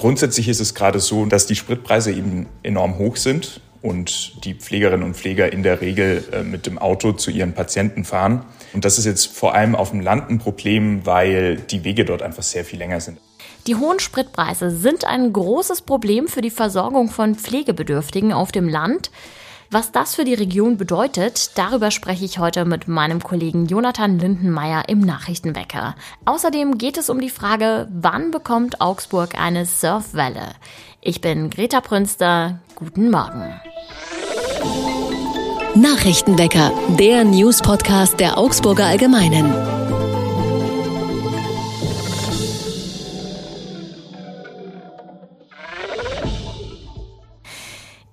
Grundsätzlich ist es gerade so, dass die Spritpreise eben enorm hoch sind und die Pflegerinnen und Pfleger in der Regel äh, mit dem Auto zu ihren Patienten fahren. Und das ist jetzt vor allem auf dem Land ein Problem, weil die Wege dort einfach sehr viel länger sind. Die hohen Spritpreise sind ein großes Problem für die Versorgung von Pflegebedürftigen auf dem Land. Was das für die Region bedeutet, darüber spreche ich heute mit meinem Kollegen Jonathan Lindenmeier im Nachrichtenwecker. Außerdem geht es um die Frage, wann bekommt Augsburg eine Surfwelle? Ich bin Greta Prünster. Guten Morgen. Nachrichtenwecker, der News-Podcast der Augsburger Allgemeinen.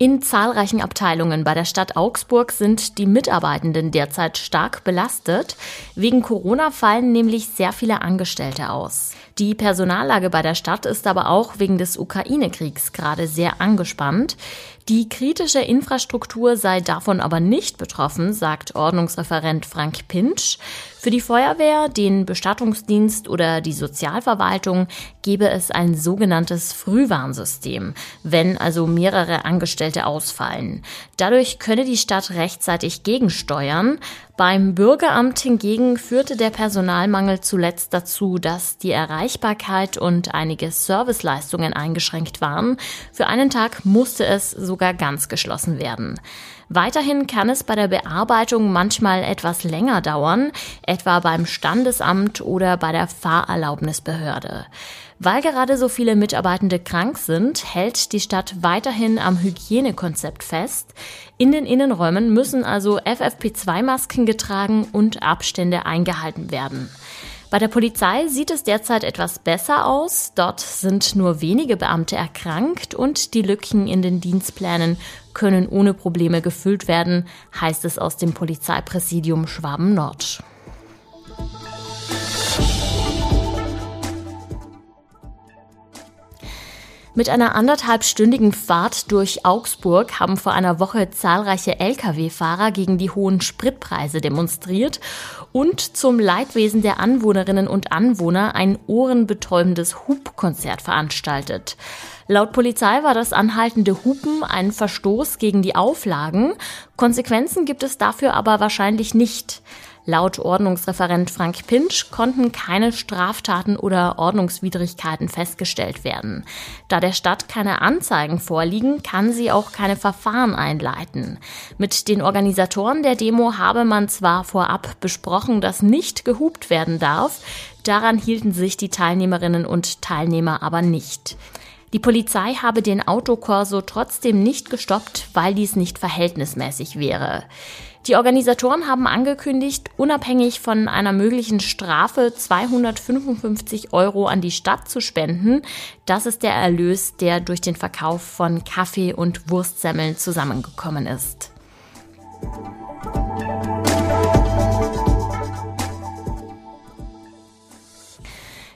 In zahlreichen Abteilungen bei der Stadt Augsburg sind die Mitarbeitenden derzeit stark belastet. Wegen Corona fallen nämlich sehr viele Angestellte aus. Die Personallage bei der Stadt ist aber auch wegen des Ukraine-Kriegs gerade sehr angespannt. Die kritische Infrastruktur sei davon aber nicht betroffen, sagt Ordnungsreferent Frank Pinsch. Für die Feuerwehr, den Bestattungsdienst oder die Sozialverwaltung gebe es ein sogenanntes Frühwarnsystem, wenn also mehrere Angestellte ausfallen. Dadurch könne die Stadt rechtzeitig gegensteuern. Beim Bürgeramt hingegen führte der Personalmangel zuletzt dazu, dass die Erreichbarkeit und einige Serviceleistungen eingeschränkt waren. Für einen Tag musste es sogar ganz geschlossen werden. Weiterhin kann es bei der Bearbeitung manchmal etwas länger dauern, etwa beim Standesamt oder bei der Fahrerlaubnisbehörde. Weil gerade so viele Mitarbeitende krank sind, hält die Stadt weiterhin am Hygienekonzept fest. In den Innenräumen müssen also FFP2-Masken getragen und Abstände eingehalten werden. Bei der Polizei sieht es derzeit etwas besser aus. Dort sind nur wenige Beamte erkrankt und die Lücken in den Dienstplänen können ohne Probleme gefüllt werden, heißt es aus dem Polizeipräsidium Schwaben Nord. Mit einer anderthalbstündigen Fahrt durch Augsburg haben vor einer Woche zahlreiche Lkw-Fahrer gegen die hohen Spritpreise demonstriert und zum Leidwesen der Anwohnerinnen und Anwohner ein ohrenbetäubendes Hubkonzert veranstaltet. Laut Polizei war das anhaltende Hupen ein Verstoß gegen die Auflagen. Konsequenzen gibt es dafür aber wahrscheinlich nicht. Laut Ordnungsreferent Frank Pinsch konnten keine Straftaten oder Ordnungswidrigkeiten festgestellt werden. Da der Stadt keine Anzeigen vorliegen, kann sie auch keine Verfahren einleiten. Mit den Organisatoren der Demo habe man zwar vorab besprochen, dass nicht gehupt werden darf, daran hielten sich die Teilnehmerinnen und Teilnehmer aber nicht. Die Polizei habe den Autokorso trotzdem nicht gestoppt, weil dies nicht verhältnismäßig wäre. Die Organisatoren haben angekündigt, unabhängig von einer möglichen Strafe 255 Euro an die Stadt zu spenden. Das ist der Erlös, der durch den Verkauf von Kaffee und Wurstsemmeln zusammengekommen ist.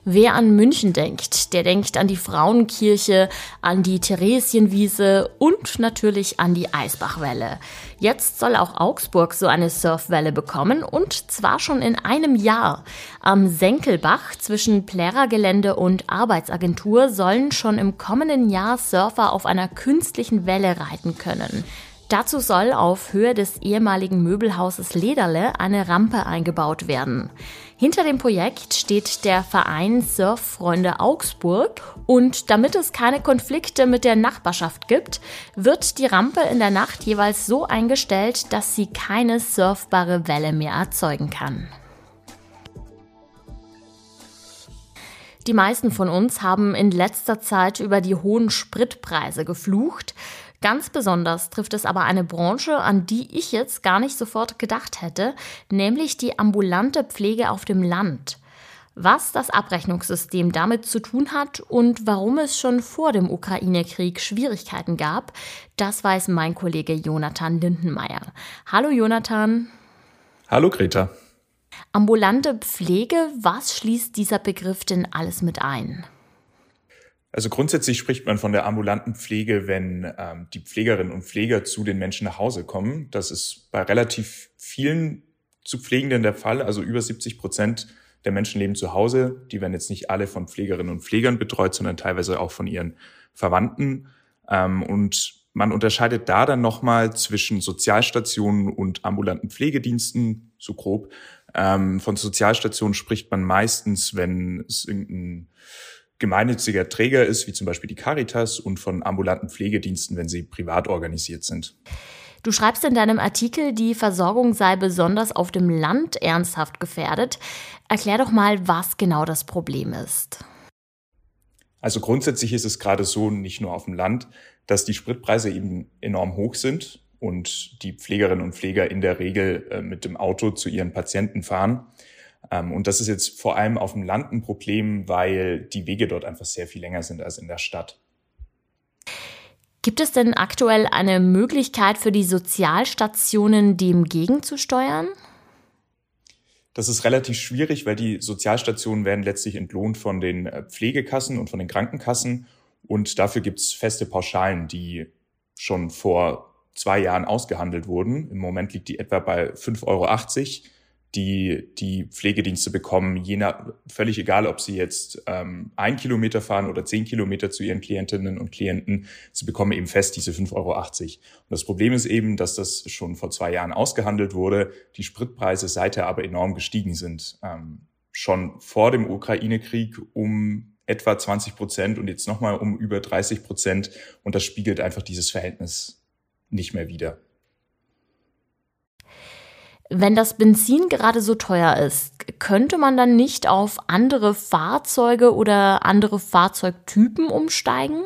Wer an München denkt, der denkt an die Frauenkirche, an die Theresienwiese und natürlich an die Eisbachwelle. Jetzt soll auch Augsburg so eine Surfwelle bekommen und zwar schon in einem Jahr. Am Senkelbach zwischen Plärergelände und Arbeitsagentur sollen schon im kommenden Jahr Surfer auf einer künstlichen Welle reiten können. Dazu soll auf Höhe des ehemaligen Möbelhauses Lederle eine Rampe eingebaut werden. Hinter dem Projekt steht der Verein Surffreunde Augsburg und damit es keine Konflikte mit der Nachbarschaft gibt, wird die Rampe in der Nacht jeweils so eingestellt, dass sie keine surfbare Welle mehr erzeugen kann. Die meisten von uns haben in letzter Zeit über die hohen Spritpreise geflucht. Ganz besonders trifft es aber eine Branche, an die ich jetzt gar nicht sofort gedacht hätte, nämlich die ambulante Pflege auf dem Land. Was das Abrechnungssystem damit zu tun hat und warum es schon vor dem Ukraine-Krieg Schwierigkeiten gab, das weiß mein Kollege Jonathan Lindenmeier. Hallo Jonathan. Hallo Greta. Ambulante Pflege, was schließt dieser Begriff denn alles mit ein? Also grundsätzlich spricht man von der ambulanten Pflege, wenn ähm, die Pflegerinnen und Pfleger zu den Menschen nach Hause kommen. Das ist bei relativ vielen zu Pflegenden der Fall. Also über 70 Prozent der Menschen leben zu Hause. Die werden jetzt nicht alle von Pflegerinnen und Pflegern betreut, sondern teilweise auch von ihren Verwandten. Ähm, und man unterscheidet da dann nochmal zwischen Sozialstationen und ambulanten Pflegediensten, so grob. Ähm, von Sozialstationen spricht man meistens, wenn es irgendein gemeinnütziger Träger ist, wie zum Beispiel die Caritas, und von ambulanten Pflegediensten, wenn sie privat organisiert sind. Du schreibst in deinem Artikel, die Versorgung sei besonders auf dem Land ernsthaft gefährdet. Erklär doch mal, was genau das Problem ist. Also grundsätzlich ist es gerade so, nicht nur auf dem Land, dass die Spritpreise eben enorm hoch sind und die Pflegerinnen und Pfleger in der Regel äh, mit dem Auto zu ihren Patienten fahren. Ähm, und das ist jetzt vor allem auf dem Land ein Problem, weil die Wege dort einfach sehr viel länger sind als in der Stadt. Gibt es denn aktuell eine Möglichkeit für die Sozialstationen, dem gegenzusteuern? Das ist relativ schwierig, weil die Sozialstationen werden letztlich entlohnt von den äh, Pflegekassen und von den Krankenkassen. Und dafür gibt es feste Pauschalen, die schon vor zwei Jahren ausgehandelt wurden. Im Moment liegt die etwa bei 5,80 Euro die die Pflegedienste bekommen, je nach, völlig egal, ob sie jetzt ähm, ein Kilometer fahren oder zehn Kilometer zu ihren Klientinnen und Klienten, sie bekommen eben fest diese 5,80 Euro. Und das Problem ist eben, dass das schon vor zwei Jahren ausgehandelt wurde, die Spritpreise seither aber enorm gestiegen sind. Ähm, schon vor dem Ukraine-Krieg um etwa 20 Prozent und jetzt nochmal um über 30 Prozent. Und das spiegelt einfach dieses Verhältnis nicht mehr wider. Wenn das Benzin gerade so teuer ist, könnte man dann nicht auf andere Fahrzeuge oder andere Fahrzeugtypen umsteigen?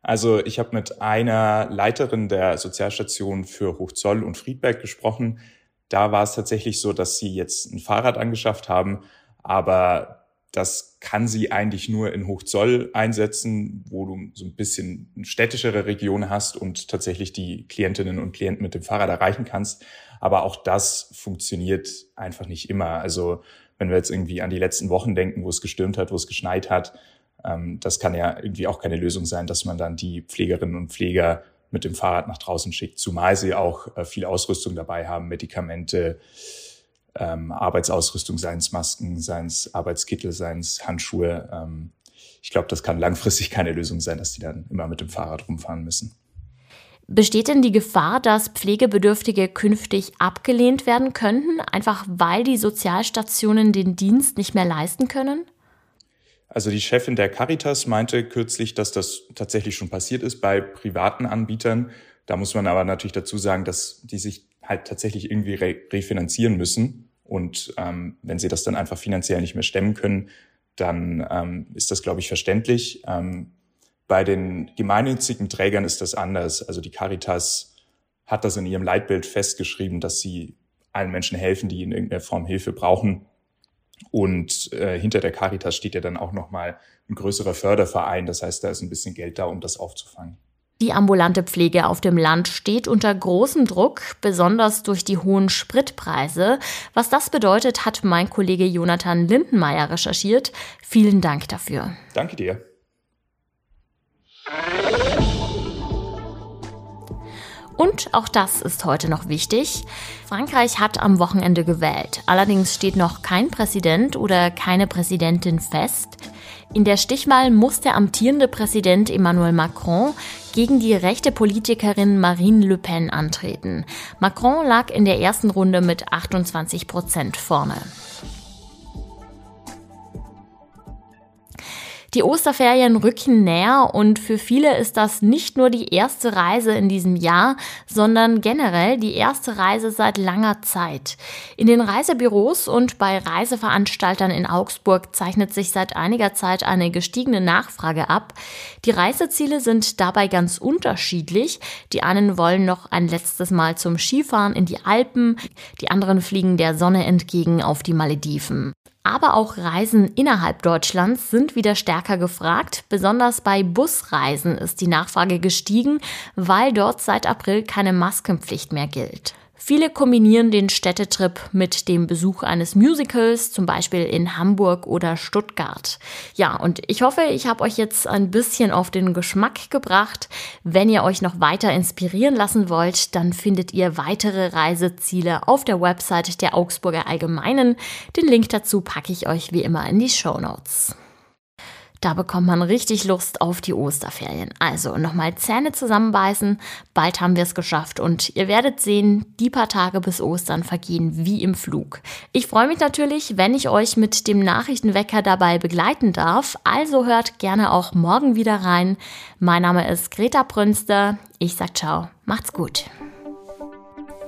Also ich habe mit einer Leiterin der Sozialstation für Hochzoll und Friedberg gesprochen. Da war es tatsächlich so, dass sie jetzt ein Fahrrad angeschafft haben, aber das kann sie eigentlich nur in Hochzoll einsetzen, wo du so ein bisschen städtischere Region hast und tatsächlich die Klientinnen und Klienten mit dem Fahrrad erreichen kannst. Aber auch das funktioniert einfach nicht immer. Also wenn wir jetzt irgendwie an die letzten Wochen denken, wo es gestürmt hat, wo es geschneit hat, ähm, das kann ja irgendwie auch keine Lösung sein, dass man dann die Pflegerinnen und Pfleger mit dem Fahrrad nach draußen schickt, zumal sie auch äh, viel Ausrüstung dabei haben, Medikamente, ähm, Arbeitsausrüstung, seien es Masken, seien es Arbeitskittel, seien es Handschuhe. Ähm, ich glaube, das kann langfristig keine Lösung sein, dass die dann immer mit dem Fahrrad rumfahren müssen. Besteht denn die Gefahr, dass Pflegebedürftige künftig abgelehnt werden könnten, einfach weil die Sozialstationen den Dienst nicht mehr leisten können? Also die Chefin der Caritas meinte kürzlich, dass das tatsächlich schon passiert ist bei privaten Anbietern. Da muss man aber natürlich dazu sagen, dass die sich halt tatsächlich irgendwie re refinanzieren müssen. Und ähm, wenn sie das dann einfach finanziell nicht mehr stemmen können, dann ähm, ist das, glaube ich, verständlich. Ähm, bei den gemeinnützigen Trägern ist das anders. Also die Caritas hat das in ihrem Leitbild festgeschrieben, dass sie allen Menschen helfen, die in irgendeiner Form Hilfe brauchen. Und äh, hinter der Caritas steht ja dann auch nochmal ein größerer Förderverein. Das heißt, da ist ein bisschen Geld da, um das aufzufangen. Die ambulante Pflege auf dem Land steht unter großem Druck, besonders durch die hohen Spritpreise. Was das bedeutet, hat mein Kollege Jonathan Lindenmeier recherchiert. Vielen Dank dafür. Danke dir. Und auch das ist heute noch wichtig. Frankreich hat am Wochenende gewählt. Allerdings steht noch kein Präsident oder keine Präsidentin fest. In der Stichwahl muss der amtierende Präsident Emmanuel Macron gegen die rechte Politikerin Marine Le Pen antreten. Macron lag in der ersten Runde mit 28 Prozent vorne. Die Osterferien rücken näher und für viele ist das nicht nur die erste Reise in diesem Jahr, sondern generell die erste Reise seit langer Zeit. In den Reisebüros und bei Reiseveranstaltern in Augsburg zeichnet sich seit einiger Zeit eine gestiegene Nachfrage ab. Die Reiseziele sind dabei ganz unterschiedlich. Die einen wollen noch ein letztes Mal zum Skifahren in die Alpen, die anderen fliegen der Sonne entgegen auf die Malediven. Aber auch Reisen innerhalb Deutschlands sind wieder stärker gefragt. Besonders bei Busreisen ist die Nachfrage gestiegen, weil dort seit April keine Maskenpflicht mehr gilt. Viele kombinieren den Städtetrip mit dem Besuch eines Musicals, zum Beispiel in Hamburg oder Stuttgart. Ja, und ich hoffe, ich habe euch jetzt ein bisschen auf den Geschmack gebracht. Wenn ihr euch noch weiter inspirieren lassen wollt, dann findet ihr weitere Reiseziele auf der Website der Augsburger Allgemeinen. Den Link dazu packe ich euch wie immer in die Show Notes. Da bekommt man richtig Lust auf die Osterferien. Also nochmal Zähne zusammenbeißen. Bald haben wir es geschafft und ihr werdet sehen, die paar Tage bis Ostern vergehen wie im Flug. Ich freue mich natürlich, wenn ich euch mit dem Nachrichtenwecker dabei begleiten darf. Also hört gerne auch morgen wieder rein. Mein Name ist Greta Brünster. Ich sag ciao. Macht's gut.